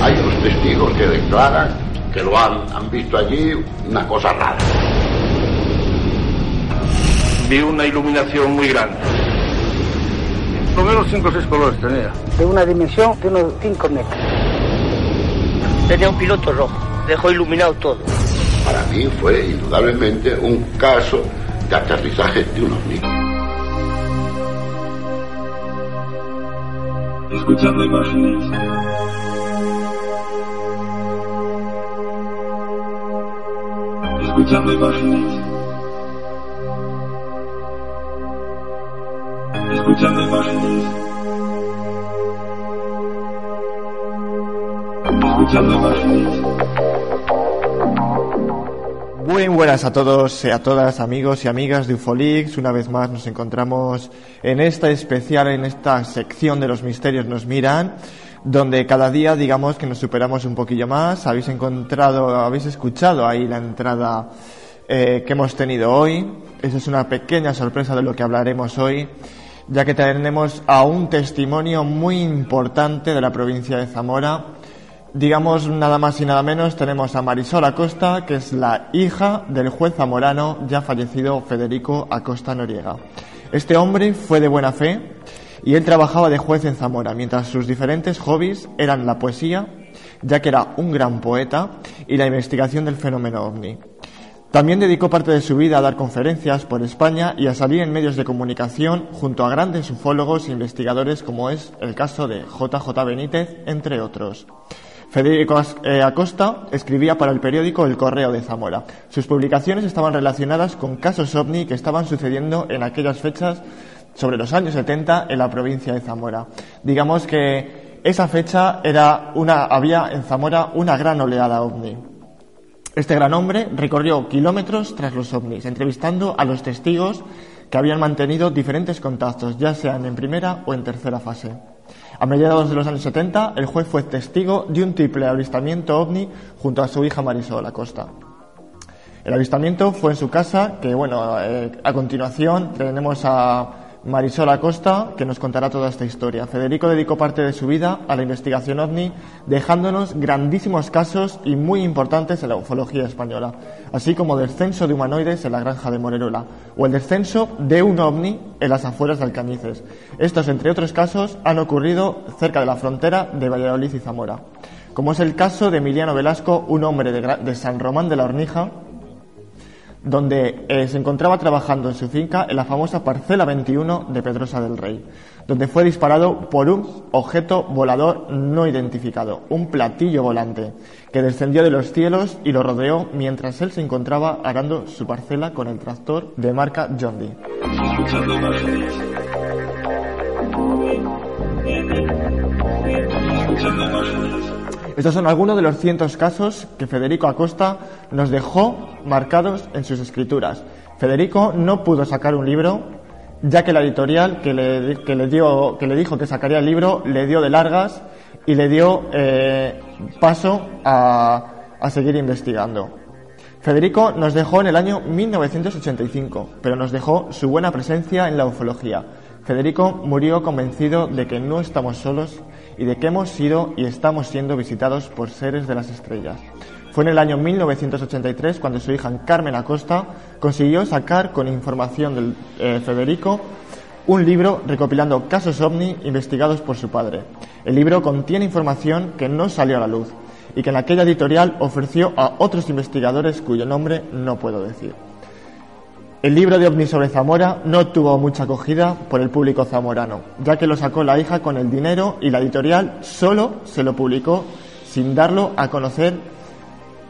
Hay unos testigos que declaran que lo han, han visto allí una cosa rara. Vi una iluminación muy grande. Por lo menos 5 o 6 colores tenía. de una dimensión de unos 5 metros. Tenía un piloto rojo, dejó iluminado todo. Para mí fue indudablemente un caso de aterrizaje de un ovni. Escuchando imágenes. Escuchando imágenes. Escuchando imágenes. Escuchando imágenes. Muy buenas a todos y a todas, amigos y amigas de Ufolix. Una vez más nos encontramos en esta especial, en esta sección de los misterios nos miran, donde cada día digamos que nos superamos un poquillo más. Habéis encontrado, habéis escuchado ahí la entrada eh, que hemos tenido hoy. Esa es una pequeña sorpresa de lo que hablaremos hoy, ya que tenemos a un testimonio muy importante de la provincia de Zamora. Digamos nada más y nada menos, tenemos a Marisol Acosta, que es la hija del juez zamorano ya fallecido Federico Acosta Noriega. Este hombre fue de buena fe y él trabajaba de juez en Zamora, mientras sus diferentes hobbies eran la poesía, ya que era un gran poeta, y la investigación del fenómeno ovni. También dedicó parte de su vida a dar conferencias por España y a salir en medios de comunicación junto a grandes ufólogos e investigadores como es el caso de JJ Benítez, entre otros. Federico eh, Acosta escribía para el periódico El Correo de Zamora. Sus publicaciones estaban relacionadas con casos ovni que estaban sucediendo en aquellas fechas sobre los años 70 en la provincia de Zamora. Digamos que esa fecha era una, había en Zamora una gran oleada ovni. Este gran hombre recorrió kilómetros tras los ovnis, entrevistando a los testigos que habían mantenido diferentes contactos, ya sean en primera o en tercera fase. A mediados de los años 70, el juez fue testigo de un triple avistamiento ovni junto a su hija Marisol Acosta. El avistamiento fue en su casa, que bueno, eh, a continuación tenemos a Marisol Acosta, que nos contará toda esta historia. Federico dedicó parte de su vida a la investigación ovni, dejándonos grandísimos casos y muy importantes en la ufología española, así como descenso de humanoides en la granja de Morerola, o el descenso de un ovni en las afueras de Alcañices. Estos, entre otros casos, han ocurrido cerca de la frontera de Valladolid y Zamora, como es el caso de Emiliano Velasco, un hombre de, de San Román de la Hornija, donde eh, se encontraba trabajando en su finca en la famosa parcela 21 de Pedrosa del Rey, donde fue disparado por un objeto volador no identificado, un platillo volante, que descendió de los cielos y lo rodeó mientras él se encontraba arando su parcela con el tractor de marca John Deere. Estos son algunos de los cientos casos que Federico Acosta nos dejó marcados en sus escrituras. Federico no pudo sacar un libro, ya que la editorial que le, dio, que le dijo que sacaría el libro le dio de largas y le dio eh, paso a, a seguir investigando. Federico nos dejó en el año 1985, pero nos dejó su buena presencia en la ufología. Federico murió convencido de que no estamos solos y de que hemos sido y estamos siendo visitados por seres de las estrellas. Fue en el año 1983 cuando su hija Carmen Acosta consiguió sacar con información del eh, Federico un libro recopilando casos ovni investigados por su padre. El libro contiene información que no salió a la luz y que en aquella editorial ofreció a otros investigadores cuyo nombre no puedo decir. El libro de ovni sobre Zamora no tuvo mucha acogida por el público zamorano, ya que lo sacó la hija con el dinero y la editorial solo se lo publicó sin darlo a conocer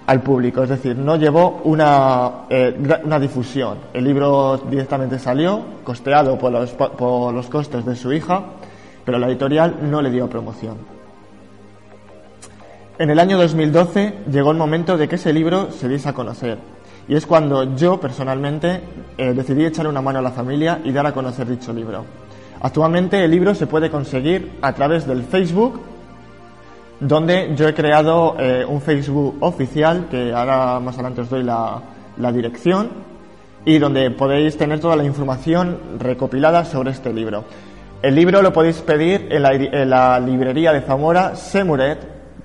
al público, es decir, no llevó una, eh, una difusión. El libro directamente salió, costeado por los, po- por los costes de su hija, pero la editorial no le dio promoción. En el año 2012 llegó el momento de que ese libro se diese a conocer. Y es cuando yo personalmente eh, decidí echarle una mano a la familia y dar a conocer dicho libro. Actualmente el libro se puede conseguir a través del Facebook, donde yo he creado eh, un Facebook oficial, que ahora más adelante os doy la, dirección, y donde podéis tener toda la información recopilada sobre este libro. El libro lo podéis pedir en la, en la librería de Zamora, Semuret,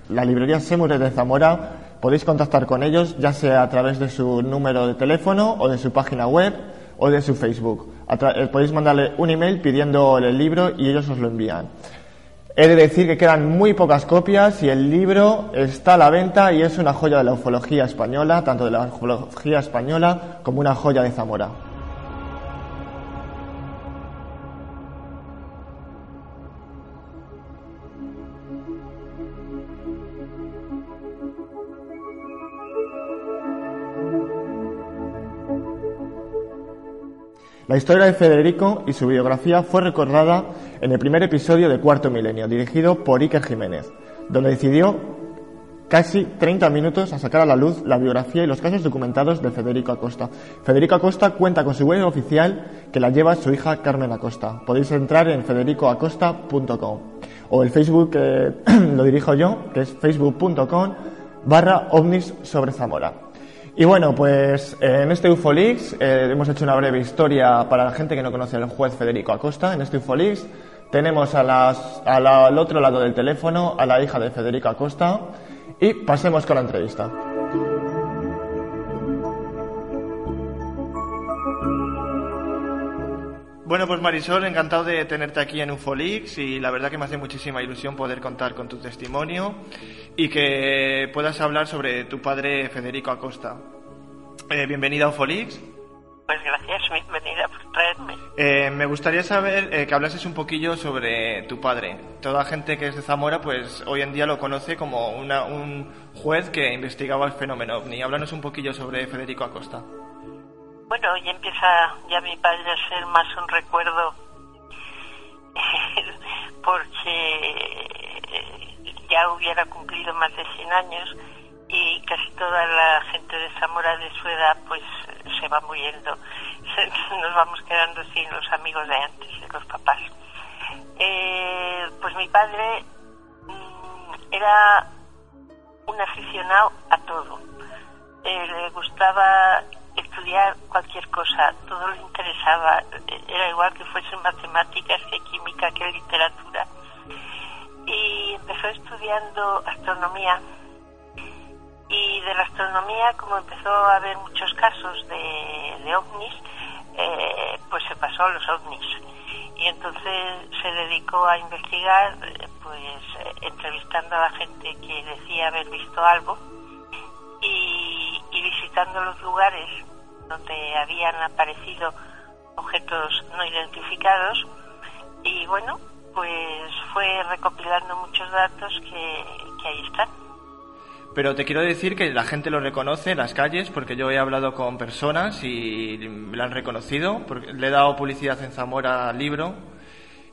la librería Semures de Zamora, podéis contactar con ellos ya sea a través de su número de teléfono o de su página web o de su Facebook. Eh, podéis mandarle un email pidiendo el libro y ellos os lo envían. He de decir que quedan muy pocas copias y el libro está a la venta y es una joya de la ufología española, tanto de la ufología española como una joya de Zamora. La historia de Federico y su biografía fue recordada en el primer episodio de Cuarto Milenio, dirigido por Iker Jiménez, donde decidió casi 30 minutos a sacar a la luz la biografía y los casos documentados de Federico Acosta. Federico Acosta cuenta con su web oficial que la lleva su hija Carmen Acosta. Podéis entrar en federicoacosta.com o el Facebook que lo dirijo yo, que es facebook.com barra ovnis sobre Zamora. Y bueno, pues eh, en este UFOLIX eh, hemos hecho una breve historia para la gente que no conoce al juez Federico Acosta. En este UFOLIX tenemos a las, al otro lado del teléfono a la hija de Federico Acosta y pasemos con la entrevista. Bueno, pues Marisol, encantado de tenerte aquí en Ufolix y la verdad que me hace muchísima ilusión poder contar con tu testimonio y que puedas hablar sobre tu padre Federico Acosta. Eh, bienvenida a Ufolix. Pues gracias, bienvenida por traerme. Eh, me gustaría saber eh, que hablases un poquillo sobre tu padre. Toda gente que es de Zamora, pues hoy en día lo conoce como un juez que investigaba el fenómeno ovni. Háblanos un poquillo sobre Federico Acosta. Bueno, ya empieza ya mi padre a ser más un recuerdo porque ya hubiera cumplido más de 100 años y casi toda la gente de Zamora de su edad pues se va muriendo. Nos vamos quedando sin los amigos de antes, de los papás. Eh, pues mi padre mm, era un aficionado a todo. Eh, le gustaba estudiar cualquier cosa, todo le interesaba, era igual que fuese matemáticas, que química, que literatura. Y empezó estudiando astronomía. Y de la astronomía, como empezó a haber muchos casos de, ovnis, eh, pues se pasó a los ovnis. Y entonces se dedicó a investigar, pues eh, entrevistando a la gente que decía haber visto algo y, visitando los lugares donde habían aparecido objetos no identificados y bueno, pues fue recopilando muchos datos que, ahí están. Pero te quiero decir que la gente lo reconoce en las calles porque yo he hablado con personas y me lo han reconocido. Porque le he dado publicidad en Zamora al libro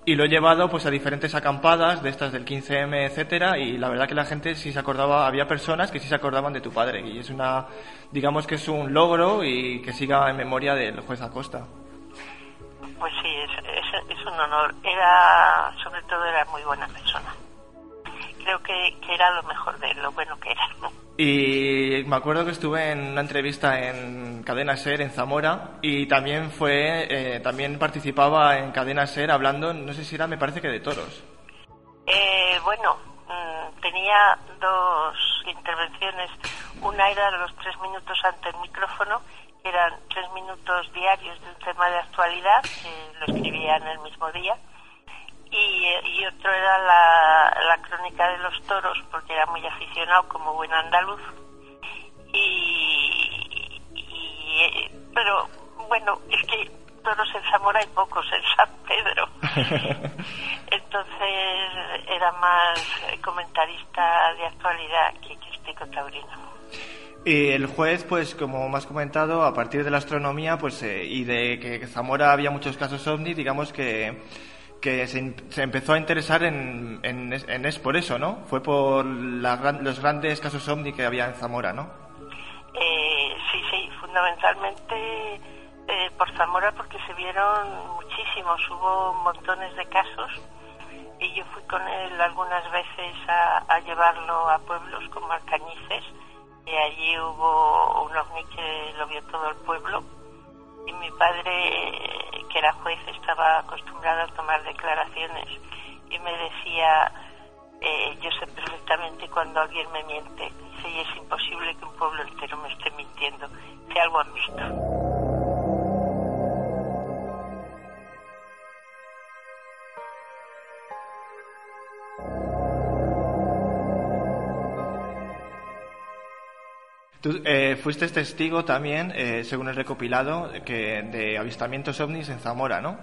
y lo he llevado pues a diferentes acampadas de estas del 15M, etcétera, y la verdad que la gente sí se acordaba, había personas que sí se acordaban de tu padre y es una digamos que es un logro y que siga en memoria del juez Acosta. Pues sí, es, es, un honor. Era, sobre todo, era muy buena persona. Creo que, que era lo mejor de lo bueno que era. Y me acuerdo que estuve en una entrevista en Cadena Ser en Zamora y también fue, eh, también participaba en Cadena Ser hablando, no sé si era, me parece que de toros. Eh, bueno, mm, tenía dos intervenciones. Una era los tres minutos ante el micrófono, que eran tres minutos diarios de un tema de actualidad, que lo escribía en el mismo día y, otro era la, crónica de los toros, porque era muy aficionado como buen andaluz. Y, pero bueno, es que toros en Zamora hay pocos en San Pedro. Entonces era más comentarista de actualidad que, que este taurino. Y el juez, pues como más comentado, a partir de la astronomía pues eh, y de que Zamora había muchos casos ovni, digamos que que se, se empezó a interesar en, en, es- por eso, ¿no? Fue por la los grandes casos ovni que había en Zamora, ¿no? Eh, sí, sí, fundamentalmente eh, por Zamora porque se vieron muchísimos, hubo montones de casos y yo fui con él algunas veces a, a llevarlo a pueblos como Alcañices y allí hubo un ovni que lo vio todo el pueblo y mi padre, que era juez, estaba acostumbrado a tomar declaraciones y me decía, eh, yo sé perfectamente cuando alguien me miente, y es imposible que un pueblo entero me esté mintiendo, si algo han visto. Tú eh, fuiste testigo también, eh, según el recopilado, que de avistamientos ovnis en Zamora, ¿no?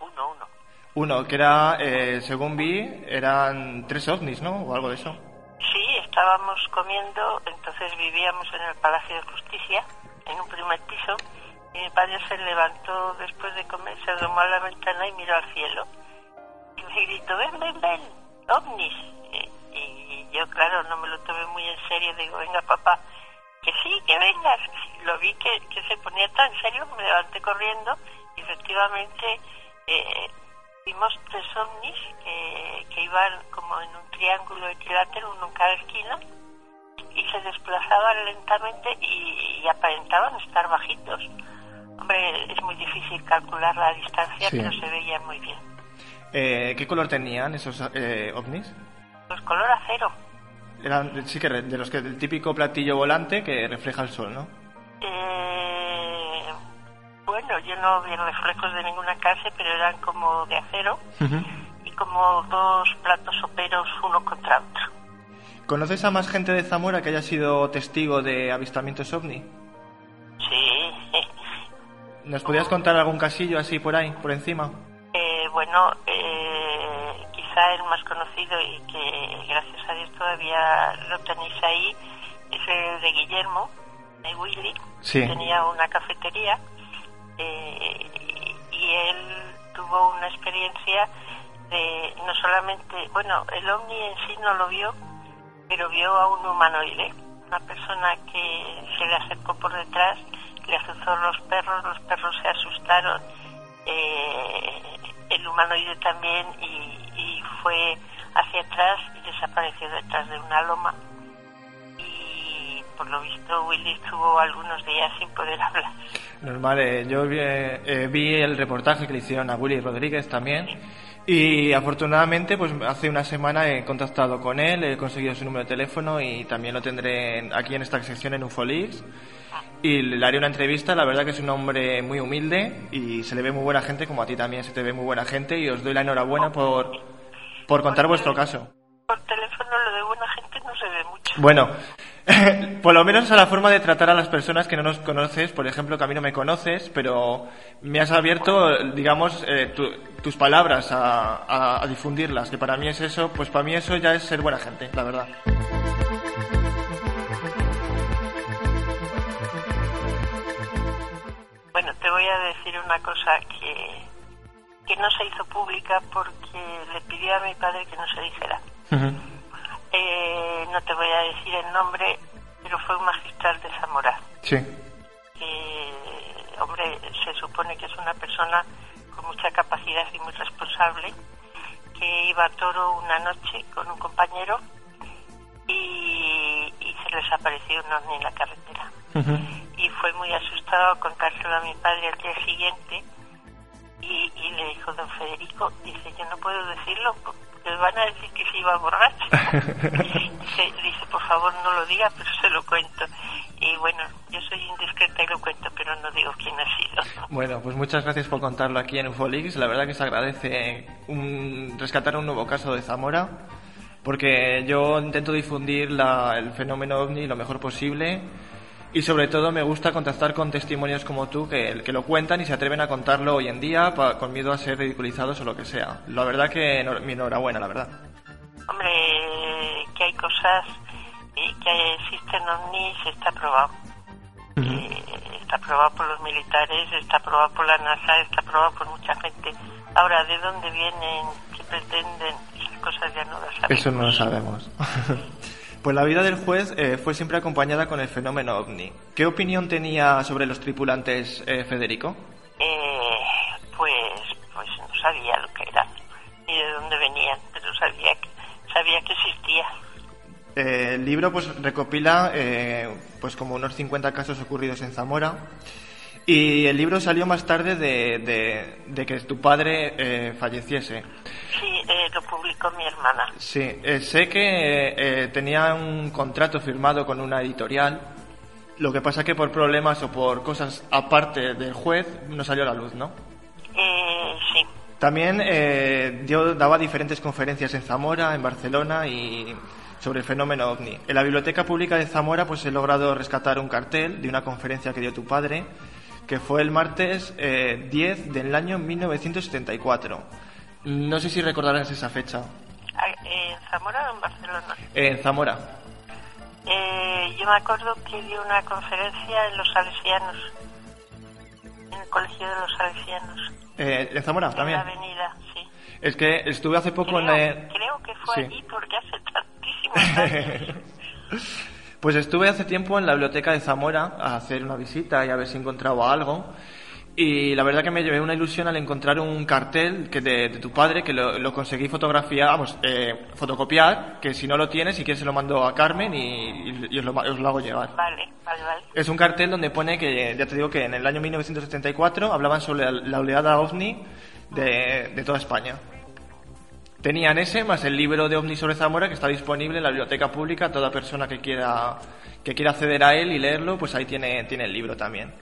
Uno, uno. Uno, que era, eh, según vi, eran tres ovnis, ¿no? O algo de eso. Sí, estábamos comiendo, entonces vivíamos en el Palacio de Justicia, en un primer piso, y mi padre se levantó después de comer, se asomó a la ventana y miró al cielo. Y me gritó, ven, ven, ven, ovnis. Y, y yo, claro, no me lo tomé muy en serio, digo, venga papá, que sí, que vengas. Lo vi que, que se ponía tan serio, me levanté corriendo y efectivamente eh, vimos tres ovnis que, que iban como en un triángulo equilátero, uno en cada esquina, y se desplazaban lentamente y, y aparentaban estar bajitos. Hombre, es muy difícil calcular la distancia, Sí. pero se veían muy bien. Eh, ¿Qué color tenían esos eh, ovnis? Pues color acero. Eran, sí que de los que el típico platillo volante que refleja el sol, ¿no? Eh, bueno, yo no vi reflejos de ninguna clase, pero eran como de acero y como dos platos soperos uno contra otro. ¿Conoces a más gente de Zamora que haya sido testigo de avistamientos ovni? Sí. ¿Nos podrías contar algún casillo así por ahí, por encima? Eh, bueno, eh, quizá el más conocido y que gracias a Dios todavía lo tenéis ahí es el de Guillermo, de Willy. Sí. Tenía una cafetería eh, y él tuvo una experiencia de no solamente, bueno, el ovni en sí no lo vio, pero vio a un humanoide, una persona que se le acercó por detrás, le azuzó los perros, los perros se asustaron, eh, el humanoide también y, y fue hacia atrás y desapareció detrás de una loma. Y por lo visto Willy estuvo algunos días sin poder hablar. Normal, eh, yo vi, eh, vi el reportaje que le hicieron a Willy Rodríguez también. Y afortunadamente pues hace una semana he contactado con él, he conseguido su número de teléfono y también lo tendré en- aquí en esta sección en Ufolix. Y le haré una entrevista, la verdad que es un hombre muy humilde y se le ve muy buena gente como a ti también se te ve muy buena gente y os doy la enhorabuena por, por contar vuestro caso. Por teléfono lo de buena gente no se ve mucho. Bueno, por lo menos a la forma de tratar a las personas que no nos conoces, por ejemplo, que a mí no me conoces, pero me has abierto, digamos, eh, tu- tus palabras a, a- a difundirlas, que para mí es eso, pues para mí eso ya es ser buena gente, la verdad. Bueno, te voy a decir una cosa que, que no se hizo pública porque le pidió a mi padre que no se dijera. Eh, no te voy a decir el nombre, pero fue un magistral de Zamora. Sí. que, hombre, se supone que es una persona con mucha capacidad y muy responsable, que iba a toro una noche con un compañero y, y se les apareció un ovni en la carretera. Y fue muy asustado contárselo a mi padre al día siguiente y, y le dijo, don Federico, dice, yo no puedo decirlo porque van a decir que se iba borracho. dice, dice, por favor no lo diga, pero se lo cuento. Y bueno, yo soy indiscreta y lo cuento, pero no digo quién ha sido. Bueno, pues muchas gracias por contarlo aquí en Ufolix. La verdad que se agradece un- rescatar un nuevo caso de Zamora, porque yo intento difundir la- el fenómeno ovni lo mejor posible y sobre todo me gusta contactar con testimonios como tú que, que lo cuentan y se atreven a contarlo hoy en día pa- con miedo a ser ridiculizados o lo que sea. La verdad que enhor- mi enhorabuena, la verdad. Hombre, que hay cosas y que existen ovnis está probado. Eh, está probado por los militares, está probado por la NASA, está probado por mucha gente. Ahora, ¿de dónde vienen? ¿Qué pretenden? Esas cosas ya no las sabemos. Eso no lo sabemos. pues la vida del juez eh, fue siempre acompañada con el fenómeno ovni. ¿Qué opinión tenía sobre los tripulantes eh, Federico? Eh, pues, pues no sabía lo que era ni de dónde venían, pero sabía que, sabía que existía. Eh, el libro pues recopila eh, pues como unos 50 casos ocurridos en Zamora y el libro salió más tarde de, de- de que tu padre eh, falleciese. Eh, lo publicó mi hermana. Sí, eh, sé que eh, tenía un contrato firmado con una editorial, lo que pasa que por problemas o por cosas aparte del juez no salió a la luz, ¿no? Eh, sí, También eh, yo daba diferentes conferencias en Zamora, en Barcelona y sobre el fenómeno ovni. En la Biblioteca Pública de Zamora pues he logrado rescatar un cartel de una conferencia que dio tu padre, que fue el martes eh, 10 del año 1974. No sé si recordarás esa fecha. Ah, ¿En Zamora o en Barcelona? En Zamora. Eh, yo me acuerdo que dio una conferencia en los Salesianos, en el Colegio de los Salesianos, Eh, en Zamora en también. la avenida, sí. Es que estuve hace poco en la... creo que fue Sí. allí porque hace tantísimos años. Pues estuve hace tiempo en la biblioteca de Zamora a hacer una visita y a ver si encontraba algo. Y la verdad que me llevé una ilusión al encontrar un cartel que de, de tu padre que lo, lo conseguí fotografiar, vamos, eh, fotocopiar, que si no lo tienes, si quieres se lo mando a Carmen y, y- y os, lo, os lo hago llegar. Vale, vale, vale. Es un cartel donde pone que, ya te digo que en el año 1974 hablaban sobre la, la oleada ovni de, de toda España. Tenían ese más el libro de ovni sobre Zamora que está disponible en la biblioteca pública. Toda persona que quiera que quiera acceder a él y leerlo, pues ahí tiene, tiene el libro también.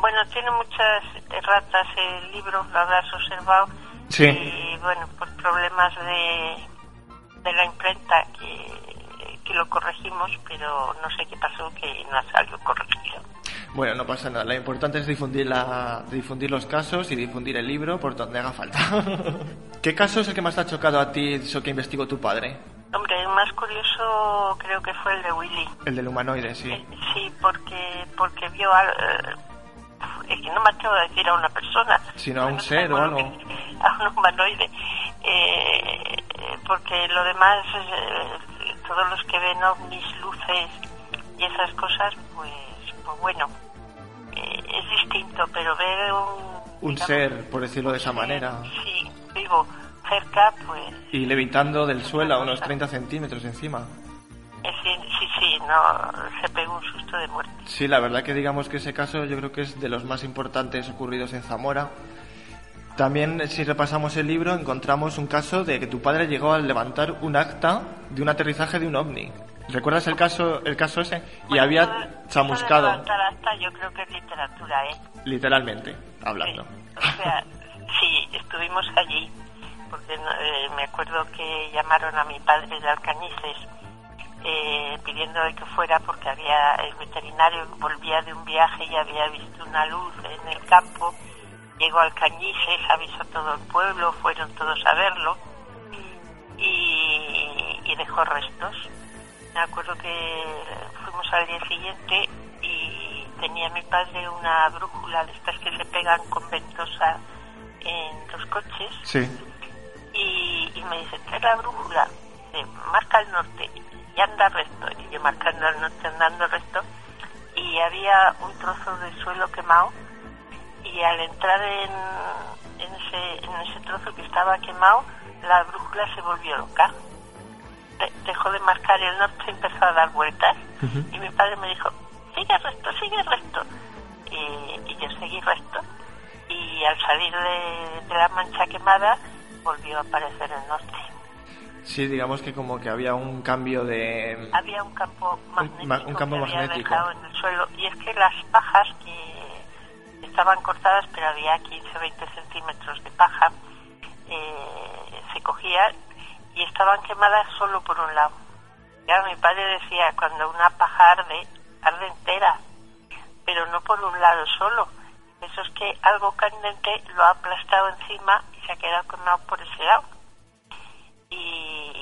Bueno, tiene muchas erratas el libro, lo habrás observado. Sí. Y bueno, por problemas de, de la imprenta que, que lo corregimos, pero no sé qué pasó, que no ha salido corregido. Bueno, no pasa nada. Lo importante es difundir, la, difundir los casos y difundir el libro por donde haga falta. ¿Qué caso es el que más te ha chocado a ti, eso que investigó tu padre? Hombre, el más curioso creo que fue el de Willy. El del humanoide, sí. Eh, Sí, porque porque vio eh, es que no me atrevo a decir a una persona. Sino a un ser o algo. A un humanoide. Eh, porque lo demás, eh, todos los que ven ovnis, luces y esas cosas, pues, pues bueno, eh, es distinto, pero ver un... Un digamos, ser, por decirlo de esa manera. Sí, vivo, cerca, pues... Y levitando del suelo a unos 30 centímetros encima. eh, Sí, sí, no, se pegó un susto de muerte. Sí, la verdad que digamos que ese caso yo creo que es de los más importantes ocurridos en Zamora. También, si repasamos el libro, encontramos un caso de que tu padre llegó a levantar un acta de un aterrizaje de un ovni. ¿Recuerdas el caso, el caso ese? Y Bueno, había chamuscado, levantar hasta yo creo que es literatura, ¿eh? literalmente, hablando. Sí, o sea, sí, estuvimos allí, porque eh, me acuerdo que llamaron a mi padre de Alcañices eh, pidiéndole que fuera porque había el veterinario volvía de un viaje y había visto una luz en el campo. Llegó a Alcañices, avisó a todo el pueblo, fueron todos a verlo y, y dejó restos. Me acuerdo que fuimos al día siguiente y tenía mi padre una brújula de estas que se pegan con ventosa en los coches Sí, y, y me dice, trae la brújula, marca el norte y anda recto. Y yo marcando el norte, andando recto y había un trozo de suelo quemado y al entrar en, en, ese, en ese trozo que estaba quemado, la brújula se volvió loca. De- dejó de marcar el norte y empezó a dar vueltas. Y mi padre me dijo, sigue recto, sigue recto. Y, y yo seguí recto. Y al salir de, de la mancha quemada, volvió a aparecer el norte. Sí, digamos que como que había un cambio de... Había un campo magnético, ma- un campo que había magnético. dejado en el suelo. Y es que las pajas que estaban cortadas, pero había 15 o 20 centímetros de paja, eh, se cogían y estaban quemadas solo por un lado. Ya mi padre decía, cuando una paja arde, arde entera, pero no por un lado solo. Eso es que algo candente lo ha aplastado encima y se ha quedado quemado por ese lado.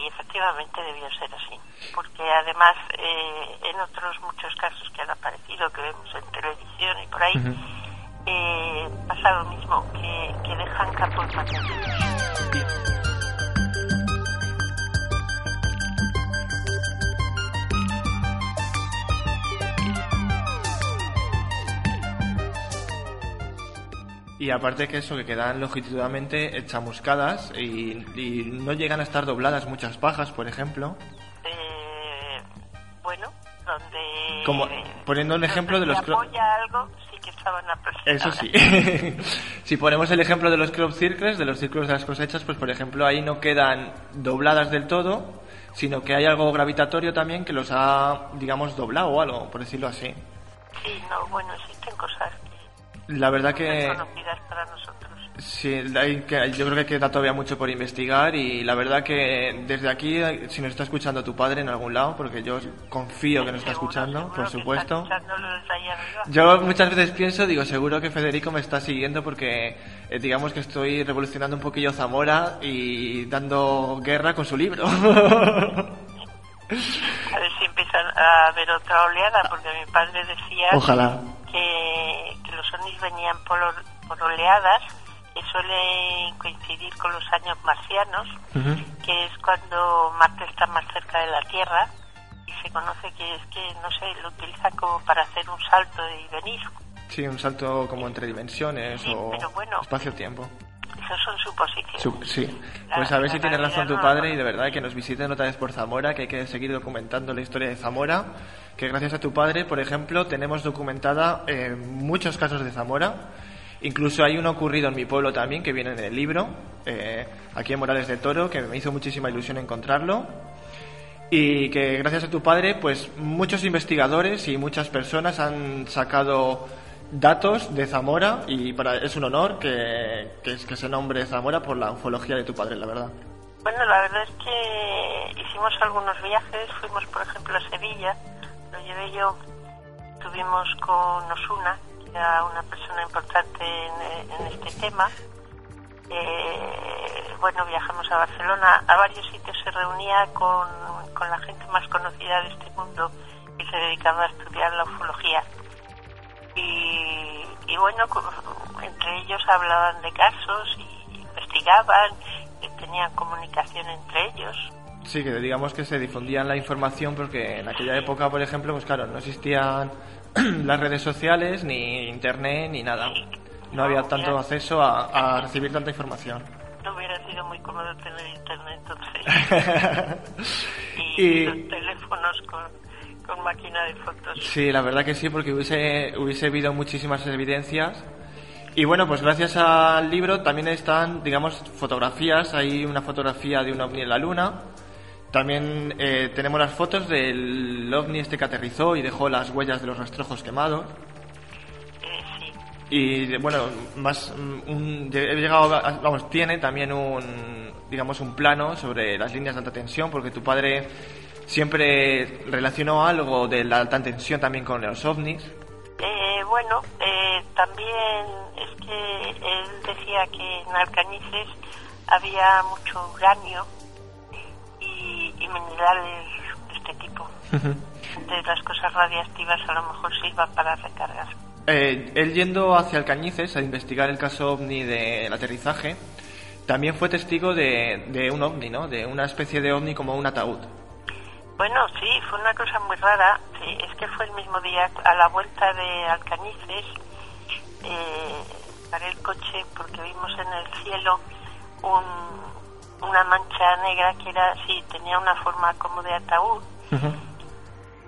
Y, efectivamente debió ser así. Porque además, eh, en otros muchos casos que han aparecido, que vemos en televisión y por ahí, eh, pasa lo mismo, que, que dejan capos maternos. Y aparte que eso, que quedan longitudinalmente chamuscadas y, y no llegan a estar dobladas muchas pajas, por ejemplo. Eh, bueno, donde... Como poniendo un ejemplo de los apoya algo, sí que estaban Eso sí. si ponemos el ejemplo de los crop circles, de los círculos de las cosechas, pues por ejemplo ahí no quedan dobladas del todo, sino que hay algo gravitatorio también que los ha, digamos, doblado o algo, por decirlo así. Sí, no, bueno, cosas La verdad que para nosotros. Sí, hay que, yo creo que queda todavía mucho por investigar y la verdad que desde aquí, si nos está escuchando tu padre en algún lado, porque yo confío que nos está Seguro, escuchando, seguro por supuesto. Yo muchas veces pienso, digo, seguro que Federico me está siguiendo porque eh, digamos que estoy revolucionando un poquillo Zamora y dando guerra con su libro. A ver si empiezan a haber otra oleada, porque mi padre decía Ojalá. Que, que los ovnis venían por, oleadas, que suelen coincidir con los años marcianos, que es cuando Marte está más cerca de la Tierra, y se conoce que es que, no sé, lo utilizan como para hacer un salto y venir. Sí, un salto como entre dimensiones Sí, o bueno. espacio-tiempo. Esas son suposiciones. Su- sí, pues a ver si tiene razón tu padre y de verdad que nos visiten otra vez por Zamora, que hay que seguir documentando la historia de Zamora, que gracias a tu padre, por ejemplo, tenemos documentada eh, muchos casos de Zamora. Incluso hay uno ocurrido en mi pueblo también, que viene en el libro, eh, aquí en Morales de Toro, que me hizo muchísima ilusión encontrarlo. Y que gracias a tu padre, pues muchos investigadores y muchas personas han sacado datos de Zamora y para es un honor que, que, se nombre Zamora por la ufología de tu padre, la verdad. Bueno, la verdad es que hicimos algunos viajes, fuimos por ejemplo a Sevilla, lo llevé yo, estuvimos con Osuna, que era una persona importante en, en este tema. Eh, bueno, viajamos a Barcelona, a varios sitios se reunía con, con la gente más conocida de este mundo que se dedicaba a estudiar la ufología. Y, y bueno, entre ellos hablaban de casos y investigaban, y tenían comunicación entre ellos. Sí, que digamos que se difundían la información porque en aquella época, por ejemplo, pues claro, no existían las redes sociales, ni internet, ni nada. No había tanto acceso a, a recibir tanta información. No hubiera sido muy cómodo tener internet entonces. y, Y- los teléfonos con, con máquina de fotos. Sí, la verdad que sí, porque hubiese, hubiese habido muchísimas evidencias. Y bueno, pues gracias al libro también están, digamos, fotografías. Hay una fotografía de un ovni en la luna. También eh, tenemos las fotos del ovni este que aterrizó y dejó las huellas de los rastrojos quemados. Eh. Y bueno, más mm, un, he llegado, a- vamos, tiene también un, digamos, un plano sobre las líneas de alta tensión, porque tu padre siempre relacionó algo de la alta tensión también con los ovnis. Eh, bueno, eh, también es que él decía que en Alcañices había mucho uranio y, y minerales de este tipo. De las cosas radiactivas a lo mejor sirvan para recargar. Eh, él yendo hacia Alcañices a investigar el caso ovni del aterrizaje, también fue testigo de, de un ovni, ¿no? De una especie de ovni como un ataúd. Bueno, sí, fue una cosa muy rara. Sí, es que fue el mismo día a la vuelta de Alcañices. Eh, paré el coche porque vimos en el cielo un- una mancha negra que era, sí, tenía una forma como de ataúd.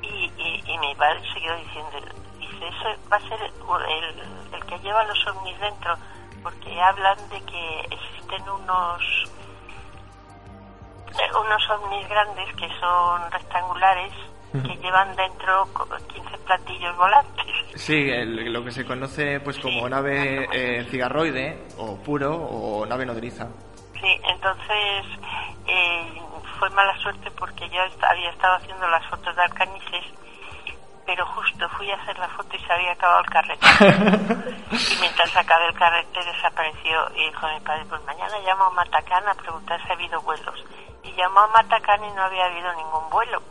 Y, y, y mi padre siguió diciendo, dice, eso va a ser el, el que lleva los ovnis dentro, porque hablan de que existen unos unos ovnis grandes que son rectangulares que llevan dentro co- 15 platillos volantes. Sí, el- lo que se conoce pues como nave eh, cigarroide o puro o nave nodriza. Sí, entonces eh, fue mala suerte porque yo había estado haciendo las fotos de Alcañices, pero justo fui a hacer la foto y se había acabado el carrete. y mientras acabé el carrete desapareció y dijo mi padre, pues mañana llamo a Matacán a preguntar si ha habido vuelos. Y llamó a Matacán y no había habido ningún vuelo.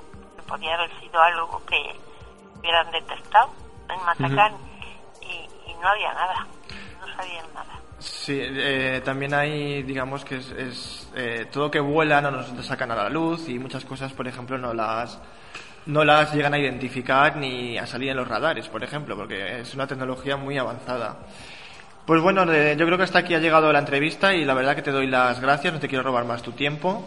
Podía haber sido algo que hubieran detectado en Matacán. y, y no había nada, no sabían nada. Sí, eh, también hay, digamos que es, es, eh, todo que vuela no nos sacan a la luz y muchas cosas, por ejemplo, no las no las llegan a identificar ni a salir en los radares, por ejemplo, porque es una tecnología muy avanzada. Pues bueno, eh, yo creo que hasta aquí ha llegado la entrevista y la verdad que te doy las gracias, no te quiero robar más tu tiempo.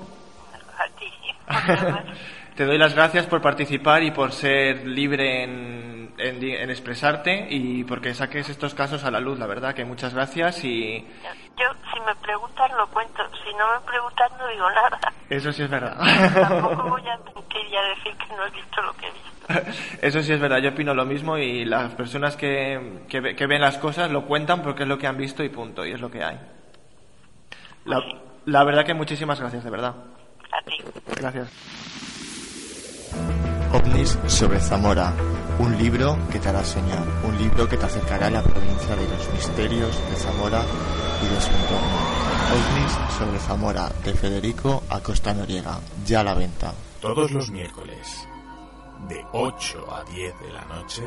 A ti. Nada más. Te doy las gracias por participar y por ser libre en, en di- en expresarte y porque saques estos casos a la luz, la verdad que muchas gracias y Yo, si me preguntan, lo cuento. Si no me preguntan, no digo nada. eso sí es verdad. Tampoco voy a mentir y a decir que no he visto lo que he visto. Eso sí es verdad, yo opino lo mismo y las personas que, que, ve- que ven las cosas lo cuentan porque es lo que han visto y punto, y es lo que hay. La, la verdad que muchísimas gracias, de verdad. A ti. Gracias. OVNIS sobre Zamora, un libro que te hará soñar, un libro que te acercará a la provincia de los misterios de Zamora y de su entorno. OVNIS sobre Zamora, de Federico Acosta Noriega, ya a la venta. Todos los miércoles, de 8 a 10 de la noche,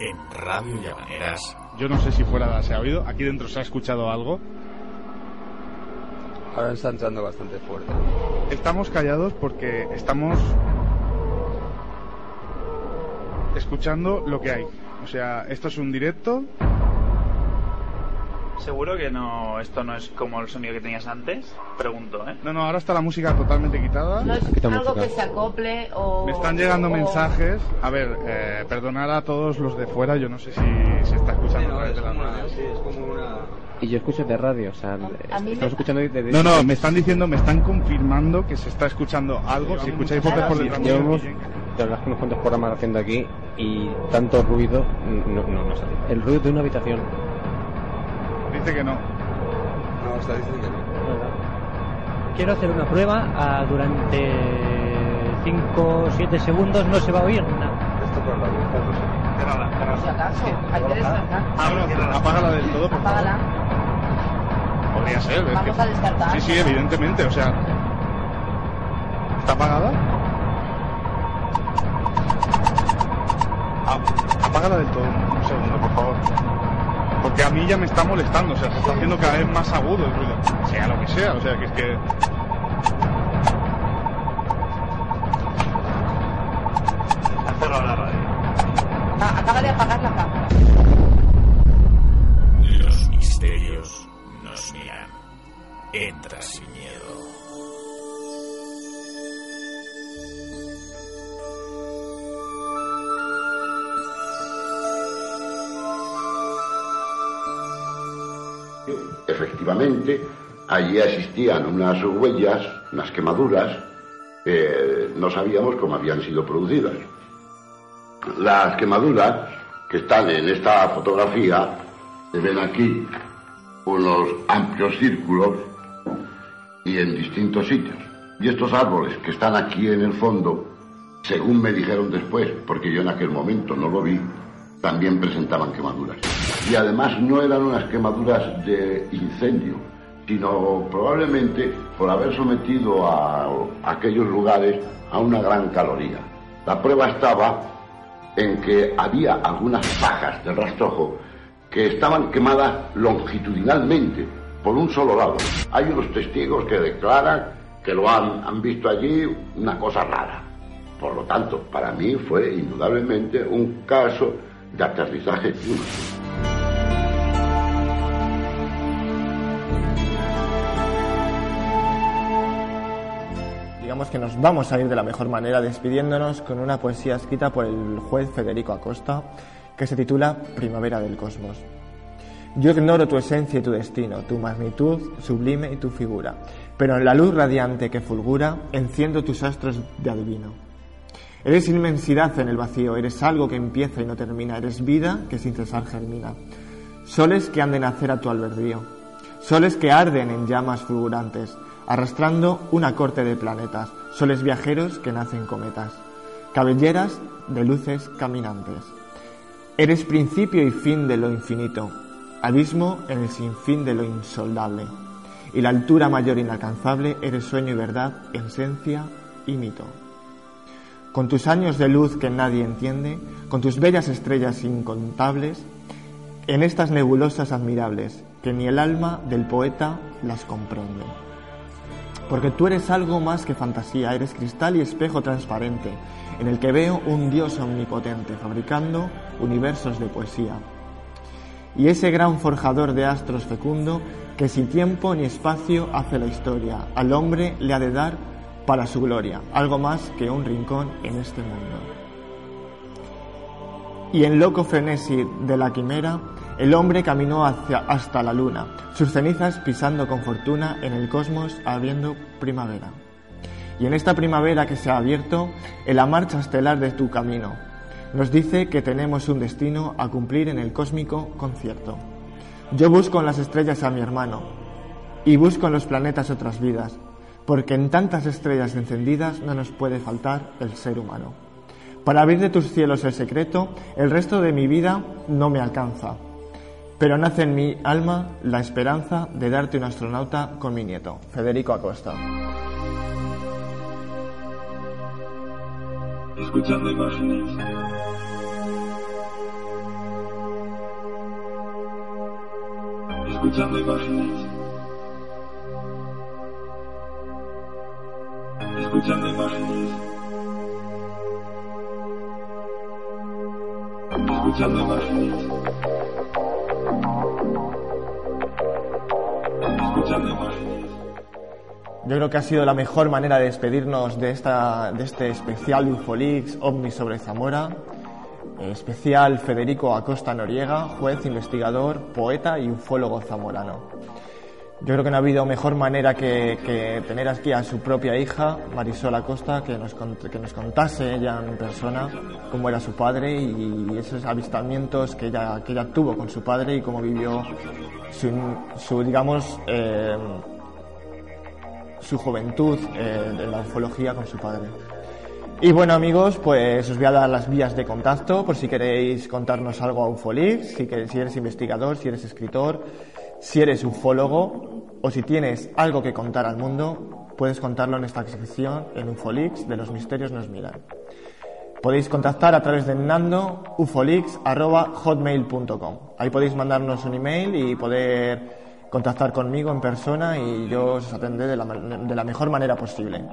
en Radio Llamaneras. Yo no sé si fuera se ha oído. Aquí dentro se ha escuchado algo. Ahora está entrando bastante fuerte. Estamos callados porque estamos escuchando lo que hay. O sea, esto es un directo. Seguro que no, esto no es como el sonido que tenías antes. Pregunto, ¿eh? No, no, ahora está la música totalmente quitada. No es algo que se acople o... Me están llegando o- mensajes. A ver, eh, perdonar a todos los de fuera. Yo no sé si se está escuchando a través de la radio. Y yo escucho de radio, o sea, estamos me- escuchando de, de- No, no, me están diciendo, me están confirmando que se está escuchando algo. Si escucháis voces por detrás Llevamos de verdad que unos cuantos programas haciendo aquí y tanto ruido, no, no, no sale. El ruido de una habitación. dice que no. No, está diciendo que no. Quiero hacer una prueba. ah, durante 5 o 7 segundos no se va a oír nada. Esto por la Por si acaso, hay que descartar. Apágala del todo, por favor. Apágala. Podría ser. es Vamos que- a descartar. Sí, sí, evidentemente. O sea, ¿está apagada? A- apágala del todo. Un segundo, por favor. Porque a mí ya me está molestando. O sea, se está haciendo cada vez más agudo el ruido. Sea lo que sea. O sea, que es que. Ha cerrado la radio. Ah, acaba de apagar Entra sin miedo. Efectivamente, allí existían unas huellas, unas quemaduras, que no sabíamos cómo habían sido producidas. Las quemaduras que están en esta fotografía, se ven aquí unos amplios círculos y en distintos sitios. Y estos árboles que están aquí en el fondo, según me dijeron después, porque yo en aquel momento no lo vi, también presentaban quemaduras. Y además no eran unas quemaduras de incendio, sino probablemente por haber sometido a aquellos lugares a una gran caloría. La prueba estaba en que había algunas pajas del rastrojo que estaban quemadas longitudinalmente por un solo lado. Hay unos testigos que declaran que lo han, han visto allí una cosa rara. Por lo tanto, para mí fue indudablemente un caso de aterrizaje un Digamos que nos vamos a ir de la mejor manera despidiéndonos con una poesía escrita por el juez Federico Acosta que se titula Primavera del Cosmos. Yo ignoro tu esencia y tu destino, tu magnitud sublime y tu figura, pero en la luz radiante que fulgura enciendo tus astros de adivino. Eres inmensidad en el vacío, eres algo que empieza y no termina, eres vida que sin cesar germina. Soles que han de nacer a tu albedrío, soles que arden en llamas fulgurantes, arrastrando una corte de planetas, soles viajeros que nacen cometas, cabelleras de luces caminantes. Eres principio y fin de lo infinito, abismo en el sinfín de lo insoldable, y la altura mayor inalcanzable eres sueño y verdad, esencia y mito. Con tus años de luz que nadie entiende, con tus bellas estrellas incontables, en estas nebulosas admirables, que ni el alma del poeta las comprende. Porque tú eres algo más que fantasía, eres cristal y espejo transparente, en el que veo un Dios omnipotente, fabricando universos de poesía. Y ese gran forjador de astros fecundo, que sin tiempo ni espacio hace la historia, al hombre le ha de dar para su gloria, algo más que un rincón en este mundo. Y en loco frenesí de la quimera, el hombre caminó hacia, hasta la luna, sus cenizas pisando con fortuna en el cosmos habiendo primavera. Y en esta primavera que se ha abierto, en la marcha estelar de tu camino, nos dice que tenemos un destino a cumplir en el cósmico concierto. Yo busco en las estrellas a mi hermano y busco en los planetas otras vidas, porque en tantas estrellas encendidas no nos puede faltar el ser humano. Para abrir de tus cielos el secreto, el resto de mi vida no me alcanza, pero nace en mi alma la esperanza de darte un astronauta con mi nieto, Federico Acosta. Escuchando imágenes. Escuchando imágenes. Escuchando imágenes. Escuchando imágenes. Yo creo que ha sido la mejor manera de despedirnos de, esta, de este especial Ufolix OVNI sobre Zamora. Especial Federico Acosta Noriega, juez, investigador, poeta y ufólogo zamorano. Yo creo que no ha habido mejor manera que, tener aquí a su propia hija, Marisol Acosta, que nos, que nos contase ella en persona cómo era su padre y esos avistamientos que ella, que ella tuvo con su padre y cómo vivió su, su digamos, eh, su juventud eh, en la ufología con su padre. Y bueno amigos, pues os voy a dar las vías de contacto por si queréis contarnos algo a Ufolix, si, que- si eres investigador, si eres escritor, si eres ufólogo o si tienes algo que contar al mundo, puedes contarlo en esta sección en Ufolix de los misterios nos miran. Podéis contactar a través de nandoufolix.hotmail.com. Ahí podéis mandarnos un email y poder contactar conmigo en persona y yo os atendré de la, de la mejor manera posible.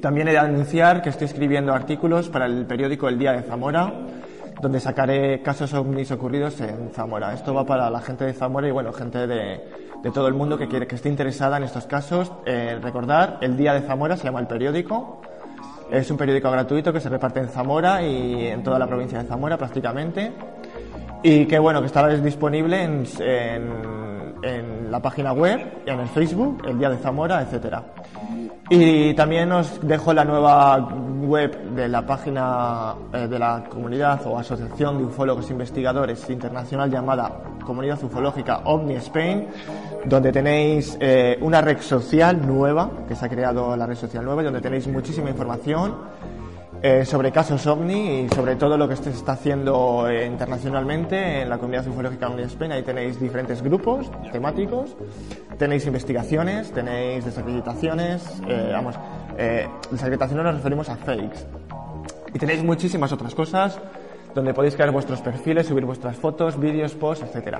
También he de anunciar que estoy escribiendo artículos para el periódico El Día de Zamora, donde sacaré casos ovnis ocurridos en Zamora. Esto va para la gente de Zamora y bueno, gente de, de todo el mundo que quiere que esté interesada en estos casos. Eh, recordar, El Día de Zamora se llama el periódico. Es un periódico gratuito que se reparte en Zamora y en toda la provincia de Zamora prácticamente. Y que bueno, que estará disponible en, en- en la página web, en el Facebook, el Día de Zamora, etcétera. Y también os dejo la nueva web de la página eh, de la comunidad o asociación de ufólogos investigadores internacional llamada Comunidad Ufológica OVNI Spain, donde tenéis eh, una red social nueva, que se ha creado la red social nueva, donde tenéis muchísima información eh, sobre casos OVNI y sobre todo lo que se está haciendo eh, internacionalmente en la comunidad ufológica OVNI Spain. Ahí tenéis diferentes grupos temáticos, tenéis investigaciones, tenéis desacreditaciones, eh, vamos, eh, desacreditaciones nos referimos a fakes. Y tenéis muchísimas otras cosas donde podéis crear vuestros perfiles, subir vuestras fotos, vídeos, posts, etc.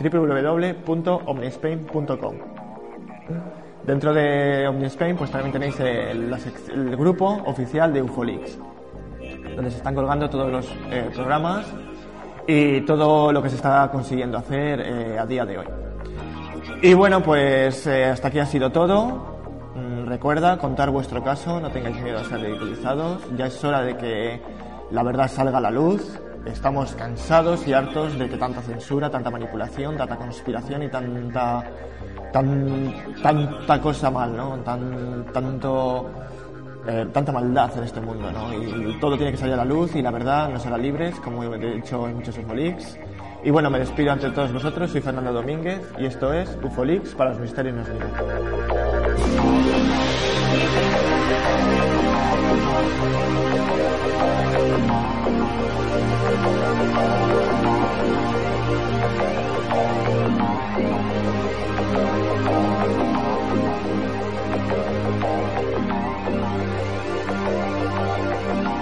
www.omnispain.com Dentro de OmniSpain pues también tenéis el, grupo oficial de Ufolix, donde se están colgando todos los eh, programas y todo lo que se está consiguiendo hacer eh, a día de hoy. Y bueno, pues eh, hasta aquí ha sido todo. Mm, Recuerda contar vuestro caso, no tengáis miedo a ser ridiculizados. Ya es hora de que la verdad salga a la luz. Estamos cansados y hartos de que tanta censura, tanta manipulación, tanta conspiración y tanta tan, tanta cosa mal, ¿no? Tan, tanto eh, tanta maldad en este mundo, ¿no? Y todo tiene que salir a la luz y la verdad nos hará libres, como he dicho en muchos Ufolix. Y bueno, me despido ante todos vosotros, soy Fernando Domínguez y esto es Ufolix para los misterios nos miran. thank you.